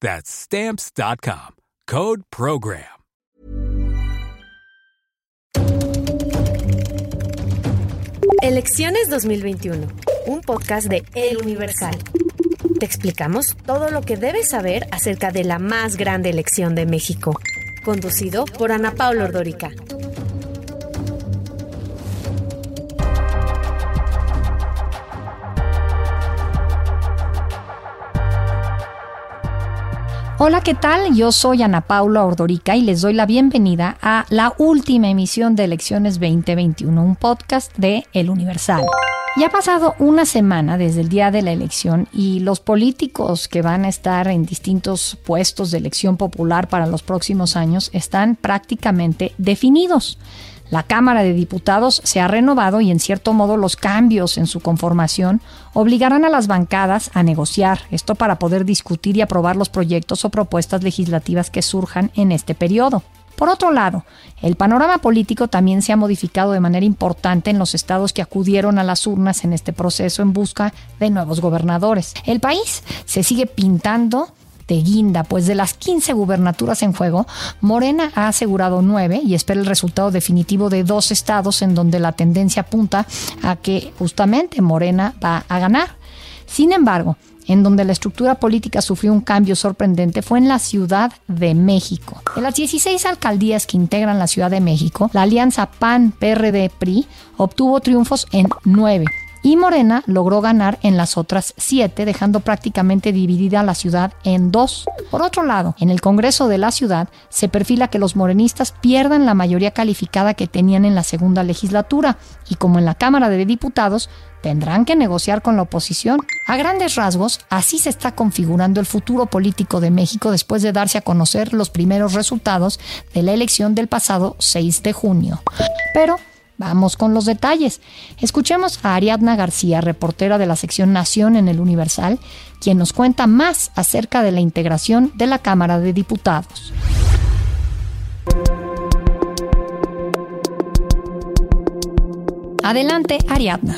That's Stamps.com. Code Program. Elecciones 2021. Un podcast de El Universal. Te explicamos todo lo que debes saber acerca de la más grande elección de México. Conducido por Ana Paula Ordórica. Hola, ¿qué tal? Yo soy Ana Paula Ordorica y les doy la bienvenida a la última emisión de Elecciones 2021, un podcast de El Universal. Ya ha pasado una semana desde el día de la elección y los políticos que van a estar en distintos puestos de elección popular para los próximos años están prácticamente definidos. La Cámara de Diputados se ha renovado y en cierto modo los cambios en su conformación obligarán a las bancadas a negociar, esto para poder discutir y aprobar los proyectos o propuestas legislativas que surjan en este periodo. Por otro lado, el panorama político también se ha modificado de manera importante en los estados que acudieron a las urnas en este proceso en busca de nuevos gobernadores. El país se sigue pintando de guinda, pues de las 15 gubernaturas en juego, Morena ha asegurado nueve y espera el resultado definitivo de dos estados en donde la tendencia apunta a que justamente Morena va a ganar. Sin embargo, en donde la estructura política sufrió un cambio sorprendente fue en la Ciudad de México. En las 16 alcaldías que integran la Ciudad de México, la alianza PAN-PRD-PRI obtuvo triunfos en nueve y Morena logró ganar en las otras siete, dejando prácticamente dividida la ciudad en dos. Por otro lado, en el Congreso de la ciudad se perfila que los morenistas pierdan la mayoría calificada que tenían en la segunda legislatura y como en la Cámara de Diputados tendrán que negociar con la oposición. A grandes rasgos, así se está configurando el futuro político de México después de darse a conocer los primeros resultados de la elección del pasado 6 de junio. Pero Vamos con los detalles. Escuchemos a Ariadna García, reportera de la sección Nación en el Universal, quien nos cuenta más acerca de la integración de la Cámara de Diputados. Adelante, Ariadna.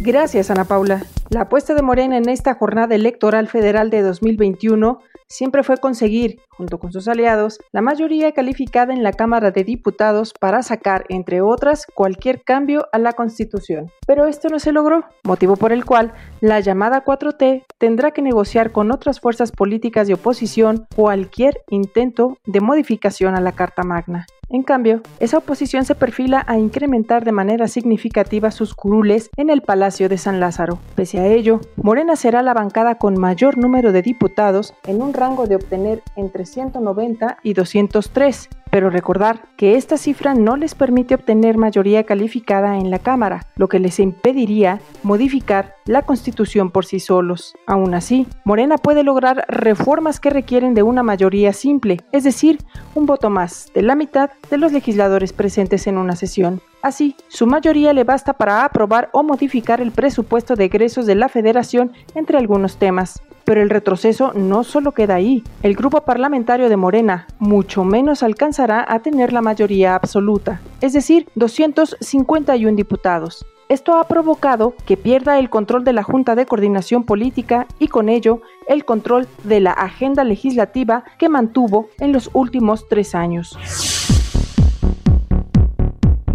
Gracias, Ana Paula. La apuesta de Morena en esta jornada electoral federal de 2021 siempre fue conseguir, junto con sus aliados, la mayoría calificada en la Cámara de Diputados para sacar, entre otras, cualquier cambio a la Constitución. Pero esto no se logró, motivo por el cual la llamada 4T tendrá que negociar con otras fuerzas políticas de oposición cualquier intento de modificación a la Carta Magna. En cambio, esa oposición se perfila a incrementar de manera significativa sus curules en el Palacio de San Lázaro. Pese a ello, Morena será la bancada con mayor número de diputados en un rango de obtener entre 190 y 203, pero recordar que esta cifra no les permite obtener mayoría calificada en la Cámara, lo que les impediría modificar la Constitución por sí solos. Aún así, Morena puede lograr reformas que requieren de una mayoría simple, es decir, un voto más de la mitad de los legisladores presentes en una sesión. Así, su mayoría le basta para aprobar o modificar el presupuesto de egresos de la Federación, entre algunos temas. Pero el retroceso no solo queda ahí. El grupo parlamentario de Morena mucho menos alcanzará a tener la mayoría absoluta, es decir, 251 diputados. Esto ha provocado que pierda el control de la Junta de Coordinación Política y con ello el control de la agenda legislativa que mantuvo en los últimos tres años.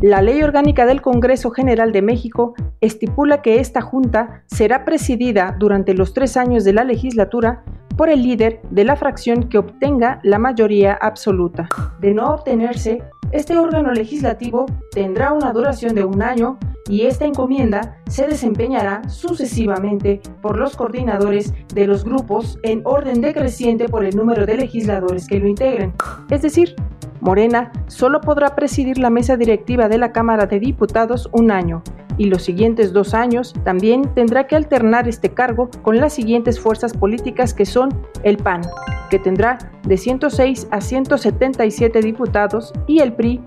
La Ley Orgánica del Congreso General de México estipula que esta Junta será presidida durante los tres años de la legislatura por el líder de la fracción que obtenga la mayoría absoluta. De no obtenerse, este órgano legislativo tendrá una duración de un año y esta encomienda se desempeñará sucesivamente por los coordinadores de los grupos en orden decreciente por el número de legisladores que lo integren. Es decir, Morena solo podrá presidir la mesa directiva de la Cámara de Diputados un año y los siguientes dos años también tendrá que alternar este cargo con las siguientes fuerzas políticas que son el PAN, que tendrá de 106 a 177 diputados, y el PRI,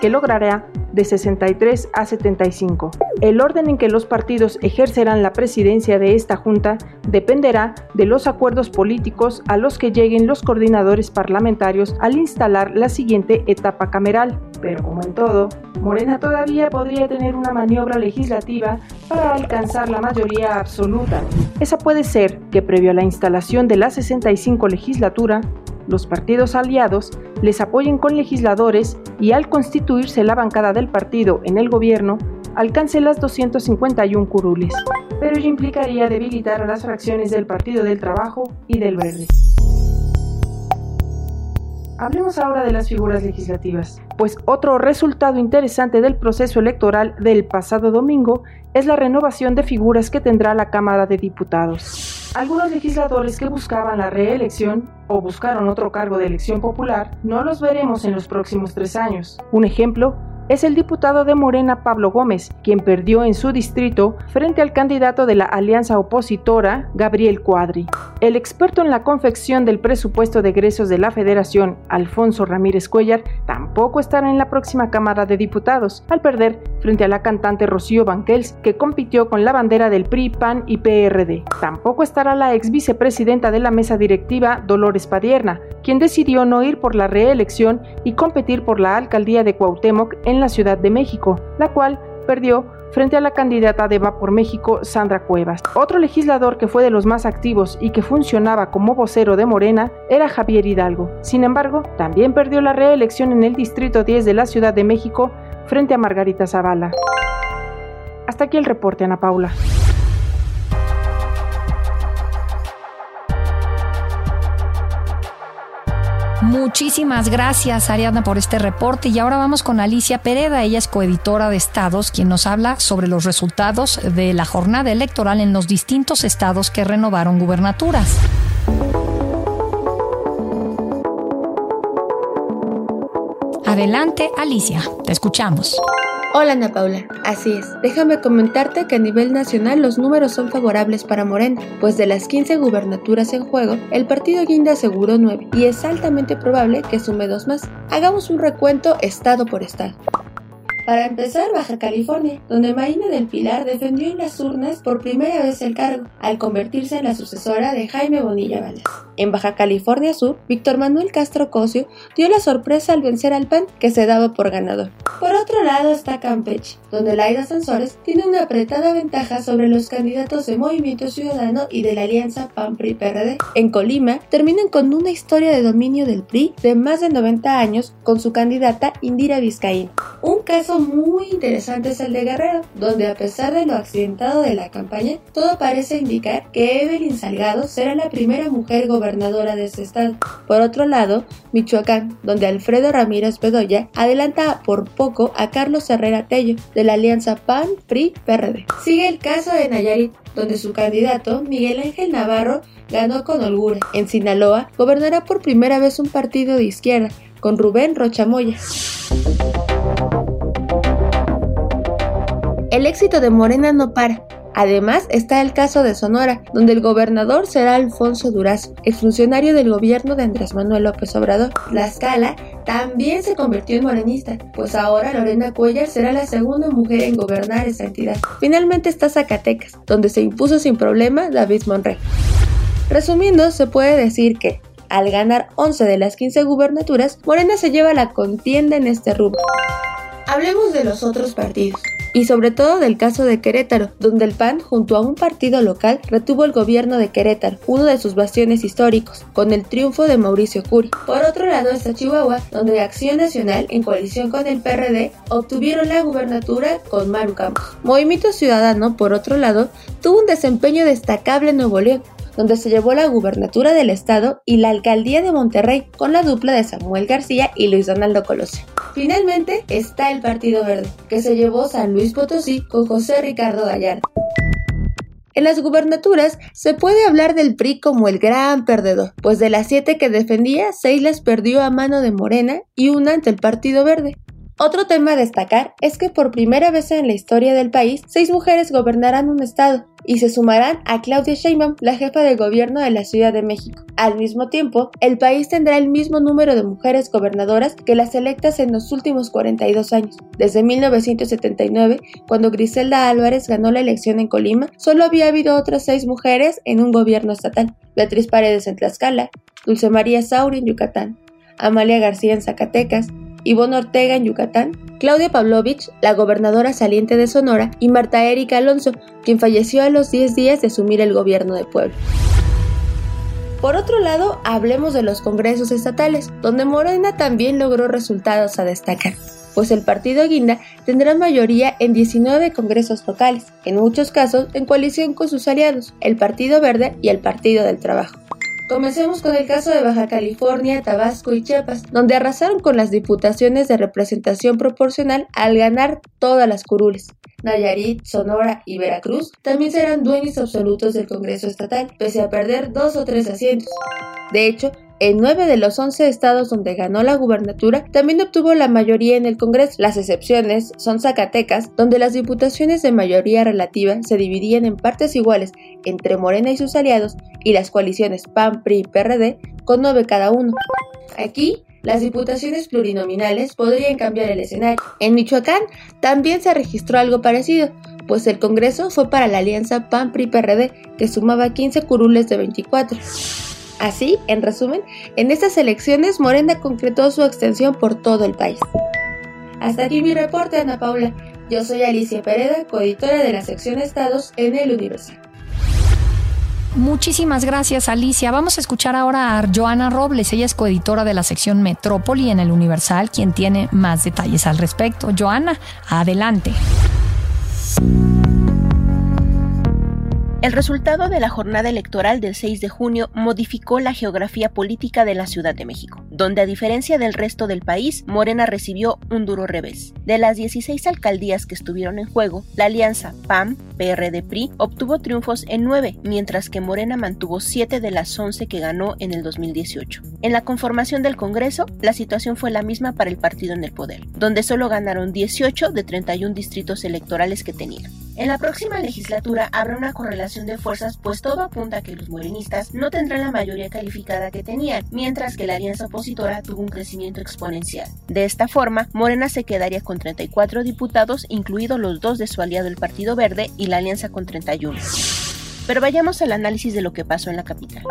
que logrará de 63 a 75. El orden en que los partidos ejercerán la presidencia de esta Junta dependerá de los acuerdos políticos a los que lleguen los coordinadores parlamentarios al instalar la siguiente etapa cameral. Pero como en todo, Morena todavía podría tener una maniobra legislativa para alcanzar la mayoría absoluta. Esa puede ser que previo a la instalación de la 65 legislatura, los partidos aliados les apoyen con legisladores y al constituirse la bancada del partido en el gobierno, alcance las 251 curules, pero ello implicaría debilitar a las fracciones del Partido del Trabajo y del Verde. Hablemos ahora de las figuras legislativas, pues otro resultado interesante del proceso electoral del pasado domingo es la renovación de figuras que tendrá la Cámara de Diputados. Algunos legisladores que buscaban la reelección o buscaron otro cargo de elección popular no los veremos en los próximos tres años. Un ejemplo es el diputado de Morena Pablo Gómez, quien perdió en su distrito frente al candidato de la alianza opositora, Gabriel Cuadri. El experto en la confección del presupuesto de egresos de la Federación, Alfonso Ramírez Cuellar, tampoco estará en la próxima Cámara de Diputados, al perder frente a la cantante Rocío Banquels, que compitió con la bandera del PRI, PAN y PRD. Tampoco estará la ex vicepresidenta de la mesa directiva, Dolores Padierna, quien decidió no ir por la reelección y competir por la alcaldía de Cuauhtémoc en la Ciudad de México, la cual perdió frente a la candidata de Va por México, Sandra Cuevas. Otro legislador que fue de los más activos y que funcionaba como vocero de Morena era Javier Hidalgo. Sin embargo, también perdió la reelección en el Distrito 10 de la Ciudad de México frente a Margarita Zavala. Hasta aquí el reporte, Ana Paula. Muchísimas gracias, Ariadna, por este reporte. Y ahora vamos con Alicia Pereda. Ella es coeditora de Estados, quien nos habla sobre los resultados de la jornada electoral en los distintos estados que renovaron gubernaturas. Adelante, Alicia. Te escuchamos. Hola Ana Paula, así es. Déjame comentarte que a nivel nacional los números son favorables para Morena, pues de las 15 gubernaturas en juego, el partido Guinda aseguró 9 y es altamente probable que sume dos más. Hagamos un recuento estado por estado. Para empezar, Baja California, donde Marina del Pilar defendió en las urnas por primera vez el cargo, al convertirse en la sucesora de Jaime Bonilla Balas. En Baja California Sur, Víctor Manuel Castro Cosio dio la sorpresa al vencer al PAN, que se daba por ganador. Por otro lado está Campeche, donde Laida Sansores tiene una apretada ventaja sobre los candidatos de Movimiento Ciudadano y de la alianza PAN-PRI-PRD. En Colima, terminan con una historia de dominio del PRI de más de 90 años con su candidata Indira Vizcaín. Un caso muy interesante es el de Guerrero, donde a pesar de lo accidentado de la campaña, todo parece indicar que Evelyn Salgado será la primera mujer gobernadora de ese estado. Por otro lado, Michoacán, donde Alfredo Ramírez Bedoya adelanta por poco a Carlos Herrera Tello, de la alianza PAN-PRI-PRD. Sigue el caso de Nayarit, donde su candidato, Miguel Ángel Navarro, ganó con holgura. En Sinaloa, gobernará por primera vez un partido de izquierda, con Rubén Rochamoya. El éxito de Morena no para. Además está el caso de Sonora, donde el gobernador será Alfonso Durazo, exfuncionario del gobierno de Andrés Manuel López Obrador. La escala también se convirtió en morenista, pues ahora Lorena Cuellar será la segunda mujer en gobernar esa entidad. Finalmente está Zacatecas, donde se impuso sin problema David Monreal. Resumiendo, se puede decir que, al ganar 11 de las 15 gubernaturas, Morena se lleva la contienda en este rubro. Hablemos de los otros partidos y sobre todo del caso de Querétaro, donde el PAN, junto a un partido local, retuvo el gobierno de Querétaro, uno de sus bastiones históricos, con el triunfo de Mauricio Curi. Por otro lado está Chihuahua, donde Acción Nacional, en coalición con el PRD, obtuvieron la gubernatura con Maru Campos. Movimiento Ciudadano, por otro lado, tuvo un desempeño destacable en Nuevo León, donde se llevó la gubernatura del estado y la alcaldía de Monterrey con la dupla de Samuel García y Luis Donaldo Colosio. Finalmente está el Partido Verde, que se llevó San Luis Potosí con José Ricardo Gallardo. En las gubernaturas se puede hablar del PRI como el gran perdedor, pues de las siete que defendía, seis las perdió a mano de Morena y una ante el Partido Verde. Otro tema a destacar es que por primera vez en la historia del país, seis mujeres gobernarán un estado y se sumarán a Claudia Sheinbaum, la jefa de gobierno de la Ciudad de México. Al mismo tiempo, el país tendrá el mismo número de mujeres gobernadoras que las electas en los últimos 42 años. Desde 1979, cuando Griselda Álvarez ganó la elección en Colima, solo había habido otras seis mujeres en un gobierno estatal. Beatriz Paredes en Tlaxcala, Dulce María Sauri en Yucatán, Amalia García en Zacatecas, Ivonne Ortega en Yucatán, Claudia Pavlovich, la gobernadora saliente de Sonora, y Marta Erika Alonso, quien falleció a los 10 días de asumir el gobierno de Puebla. Por otro lado, hablemos de los congresos estatales, donde Morena también logró resultados a destacar, pues el partido Guinda tendrá mayoría en 19 congresos locales, en muchos casos en coalición con sus aliados, el Partido Verde y el Partido del Trabajo. Comencemos con el caso de Baja California, Tabasco y Chiapas, donde arrasaron con las diputaciones de representación proporcional al ganar todas las curules. Nayarit, Sonora y Veracruz también serán dueños absolutos del Congreso Estatal, pese a perder dos o tres asientos. De hecho, en nueve de los once estados donde ganó la gubernatura, también obtuvo la mayoría en el Congreso. Las excepciones son Zacatecas, donde las diputaciones de mayoría relativa se dividían en partes iguales entre Morena y sus aliados, y las coaliciones PAN, PRI y PRD, con nueve cada uno. Aquí, las diputaciones plurinominales podrían cambiar el escenario. En Michoacán también se registró algo parecido, pues el Congreso fue para la alianza PAN-PRI-PRD, que sumaba 15 curules de 24. Así, en resumen, en estas elecciones Morena concretó su extensión por todo el país. Hasta aquí mi reporte, Ana Paula. Yo soy Alicia Pereda, coeditora de la sección Estados en El Universal. Muchísimas gracias, Alicia. Vamos a escuchar ahora a Joana Robles. Ella es coeditora de la sección Metrópoli en El Universal, quien tiene más detalles al respecto. Joana, adelante. El resultado de la jornada electoral del 6 de junio modificó la geografía política de la Ciudad de México, donde a diferencia del resto del país, Morena recibió un duro revés. De las 16 alcaldías que estuvieron en juego, la alianza PAM, PRD PRI obtuvo triunfos en 9, mientras que Morena mantuvo 7 de las 11 que ganó en el 2018. En la conformación del Congreso, la situación fue la misma para el partido en el poder, donde solo ganaron 18 de 31 distritos electorales que tenían. En la próxima legislatura habrá una correlación de fuerzas, pues todo apunta a que los morenistas no tendrán la mayoría calificada que tenían, mientras que la alianza opositora tuvo un crecimiento exponencial. De esta forma, Morena se quedaría con 34 diputados, incluidos los dos de su aliado el Partido Verde y la alianza con 31. Pero vayamos al análisis de lo que pasó en la capital.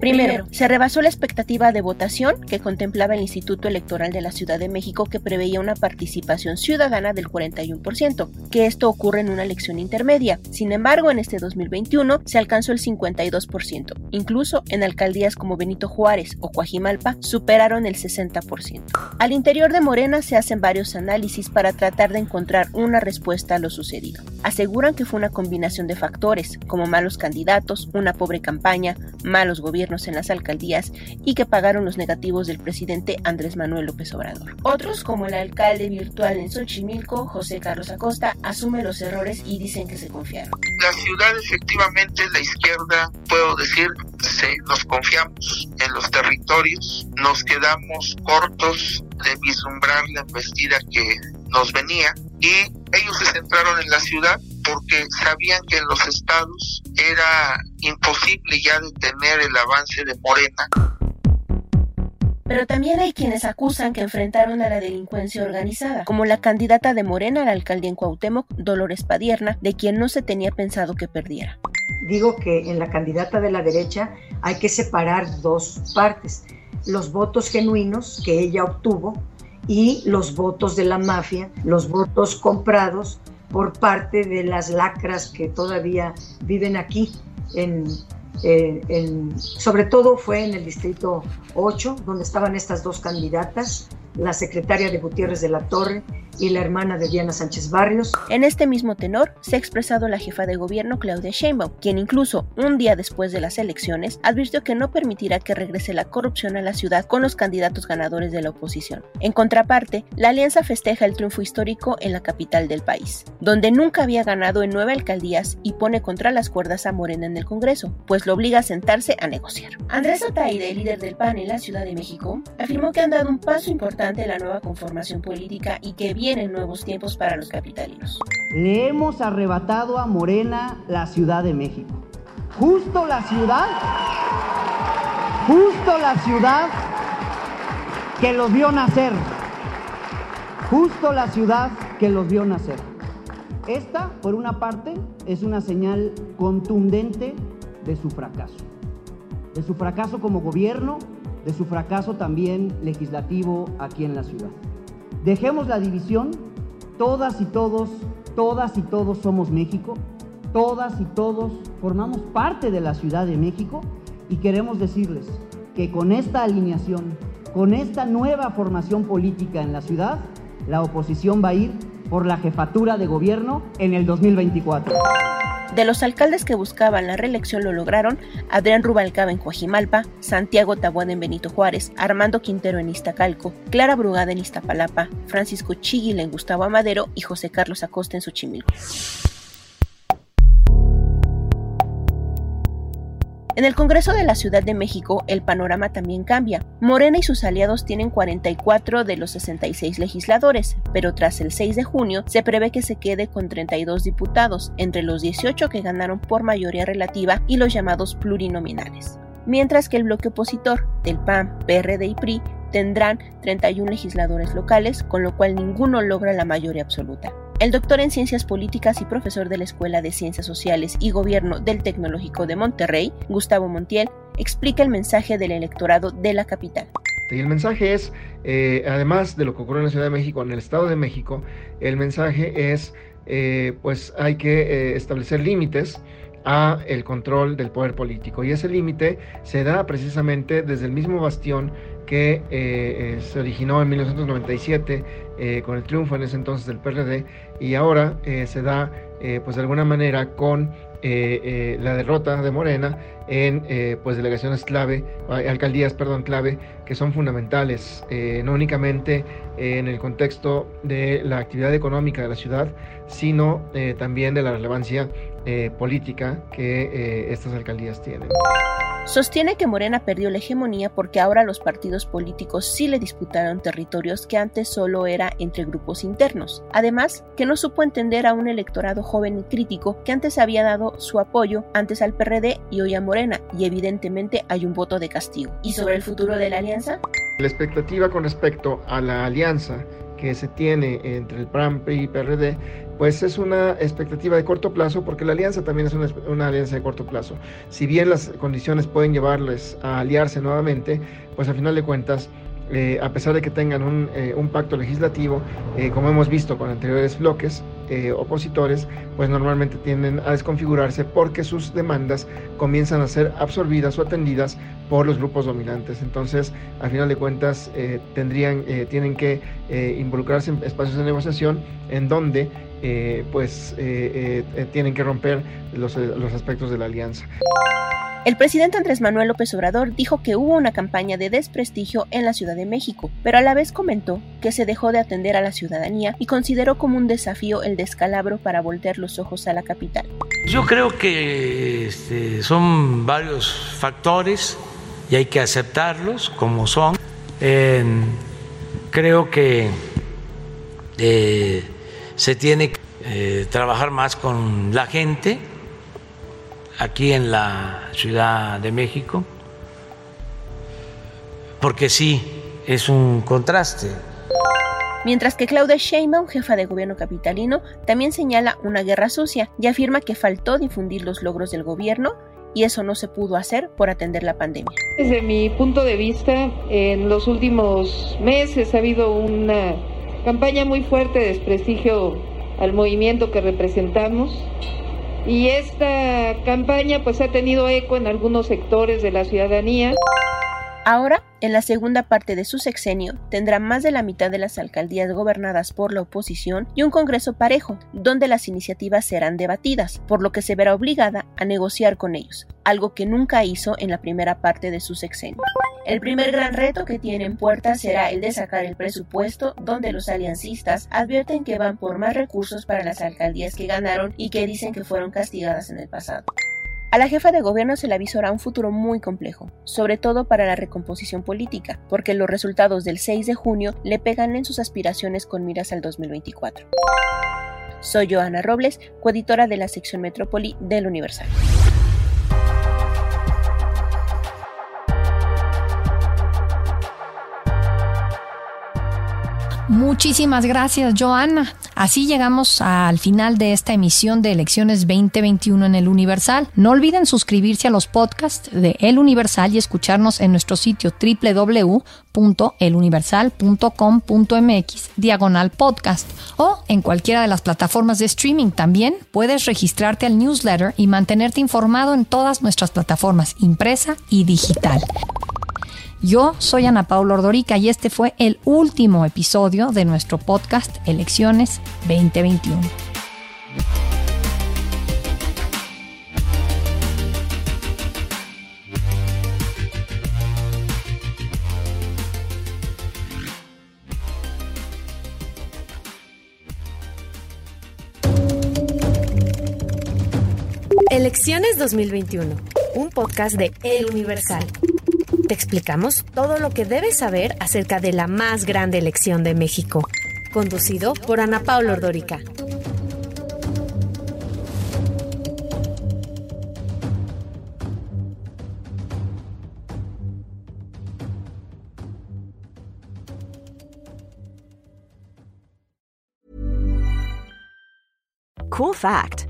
Primero, se rebasó la expectativa de votación que contemplaba el Instituto Electoral de la Ciudad de México que preveía una participación ciudadana del 41%, que esto ocurre en una elección intermedia. Sin embargo, en este 2021 se alcanzó el 52%. Incluso en alcaldías como Benito Juárez o Coajimalpa superaron el 60%. Al interior de Morena se hacen varios análisis para tratar de encontrar una respuesta a lo sucedido. Aseguran que fue una combinación de factores, como malos candidatos, una pobre campaña, malos gobiernos, en las alcaldías y que pagaron los negativos del presidente Andrés Manuel López Obrador. Otros, como el alcalde virtual en Xochimilco, José Carlos Acosta, asumen los errores y dicen que se confiaron. La ciudad efectivamente, la izquierda, puedo decir, se, nos confiamos en los territorios, nos quedamos cortos de vislumbrar la embestida que nos venía y ellos se centraron en la ciudad porque sabían que en los estados era imposible ya detener el avance de Morena. Pero también hay quienes acusan que enfrentaron a la delincuencia organizada, como la candidata de Morena a la alcaldía en Cuauhtémoc, Dolores Padierna, de quien no se tenía pensado que perdiera. digo que en la candidata de la derecha hay que separar dos partes, los votos genuinos que ella obtuvo y los votos de la mafia, los votos comprados por parte de las lacras que todavía viven aquí en, sobre todo fue en el distrito 8, donde estaban estas dos candidatas, la secretaria de Gutiérrez de la Torre y la hermana de Diana Sánchez Barrios. En este mismo tenor se ha expresado la jefa de gobierno Claudia Sheinbaum, quien incluso un día después de las elecciones advirtió que no permitirá que regrese la corrupción a la ciudad con los candidatos ganadores de la oposición. En contraparte, la alianza festeja el triunfo histórico en la capital del país, donde nunca había ganado en nueve alcaldías y pone contra las cuerdas a Morena en el Congreso, pues lo obliga a sentarse a negociar. Andrés Ataide, líder del PAN en la Ciudad de México, afirmó que han dado un paso importante en la nueva conformación política y que bien en nuevos tiempos para los capitalinos. Le hemos arrebatado a Morena la Ciudad de México. Justo la ciudad, justo la ciudad que los vio nacer. Justo la ciudad que los vio nacer. Esta, por una parte, es una señal contundente de su fracaso. De su fracaso como gobierno, de su fracaso también legislativo aquí en la ciudad. Dejemos la división, todas y todos, todas y todos somos México, todas y todos formamos parte de la Ciudad de México. Y queremos decirles que con esta alineación, con esta nueva formación política en la ciudad, la oposición va a ir por la jefatura de gobierno en el 2024. De los alcaldes que buscaban la reelección lo lograron Adrián Rubalcaba en Coajimalpa, Santiago Tabuada en Benito Juárez, Armando Quintero en Iztacalco, Clara Brugada en Iztapalapa, Francisco Chiguil en Gustavo Amadero y José Carlos Acosta en Xochimilco. En el Congreso de la Ciudad de México, el panorama también cambia. Morena y sus aliados tienen 44 de los 66 legisladores, pero tras el 6 de junio se prevé que se quede con 32 diputados, entre los 18 que ganaron por mayoría relativa y los llamados plurinominales. Mientras que el bloque opositor del PAN, PRD y PRI tendrán 31 legisladores locales, con lo cual ninguno logra la mayoría absoluta. El doctor en Ciencias Políticas y profesor de la Escuela de Ciencias Sociales y Gobierno del Tecnológico de Monterrey, Gustavo Montiel, explica el mensaje del electorado de la capital. Y el mensaje es, eh, además de lo que ocurre en la Ciudad de México, en el Estado de México, el mensaje es, eh, pues hay que eh, establecer límites a el control del poder político. Y ese límite se da precisamente desde el mismo bastión que eh, eh, se originó en 1997 eh, con el triunfo en ese entonces del PRD y ahora se da pues de alguna manera con la derrota de Morena en pues delegaciones clave, alcaldías, perdón, clave, que son fundamentales, no únicamente en el contexto de la actividad económica de la ciudad, sino también de la relevancia política que estas alcaldías tienen. Sostiene que Morena perdió la hegemonía porque ahora los partidos políticos sí le disputaron territorios que antes solo era entre grupos internos. Además, que no supo entender a un electorado joven y crítico que antes había dado su apoyo antes al PRD y hoy a Morena, y evidentemente hay un voto de castigo. ¿Y sobre el futuro de la alianza? La expectativa con respecto a la alianza que se tiene entre el PRAM y PRD pues es una expectativa de corto plazo porque la alianza también es una, alianza de corto plazo. Si bien las condiciones pueden llevarles a aliarse nuevamente, pues al final de cuentas eh, a pesar de que tengan un, eh, pacto legislativo, eh, como hemos visto con anteriores bloques opositores, pues normalmente tienden a desconfigurarse porque sus demandas comienzan a ser absorbidas o atendidas por los grupos dominantes. Entonces, al final de cuentas, tendrían, tienen que involucrarse en espacios de negociación en donde pues tienen que romper los aspectos de la alianza. El presidente Andrés Manuel López Obrador dijo que hubo una campaña de desprestigio en la Ciudad de México, pero a la vez comentó que se dejó de atender a la ciudadanía y consideró como un desafío el descalabro para voltear los ojos a la capital. Yo creo que este, son varios factores y hay que aceptarlos como son. creo que eh, se tiene que eh, trabajar más con la gente aquí en la Ciudad de México, porque sí, es un contraste. Mientras que Claudia Sheinbaum, jefa de gobierno capitalino, también señala una guerra sucia y afirma que faltó difundir los logros del gobierno y eso no se pudo hacer por atender la pandemia. Desde mi punto de vista, en los últimos meses ha habido una campaña muy fuerte de desprestigio al movimiento que representamos y esta campaña pues ha tenido eco en algunos sectores de la ciudadanía. Ahora, en la segunda parte de su sexenio, tendrá más de la mitad de las alcaldías gobernadas por la oposición y un Congreso parejo, donde las iniciativas serán debatidas, por lo que se verá obligada a negociar con ellos, algo que nunca hizo en la primera parte de su sexenio. El primer gran reto que tiene en puerta será el de sacar el presupuesto, donde los aliancistas advierten que van por más recursos para las alcaldías que ganaron y que dicen que fueron castigadas en el pasado. A la jefa de gobierno se le avisará un futuro muy complejo, sobre todo para la recomposición política, porque los resultados del 6 de junio le pegan en sus aspiraciones con miras al 2024. Soy Joana Robles, coeditora de la sección Metrópoli del Universal. Muchísimas gracias, Joana. Así llegamos al final de esta emisión de Elecciones 2021 en El Universal. No olviden suscribirse a los podcasts de El Universal y escucharnos en nuestro sitio www.eluniversal.com.mx diagonal podcast o en cualquiera de las plataformas de streaming. También puedes registrarte al newsletter y mantenerte informado en todas nuestras plataformas impresa y digital. Yo soy Ana Paula Ordorica y este fue el último episodio de nuestro podcast Elecciones 2021. Elecciones 2021, un podcast de El Universal. Te explicamos todo lo que debes saber acerca de la más grande elección de México. Conducido por Ana Paula Ordorica. Cool fact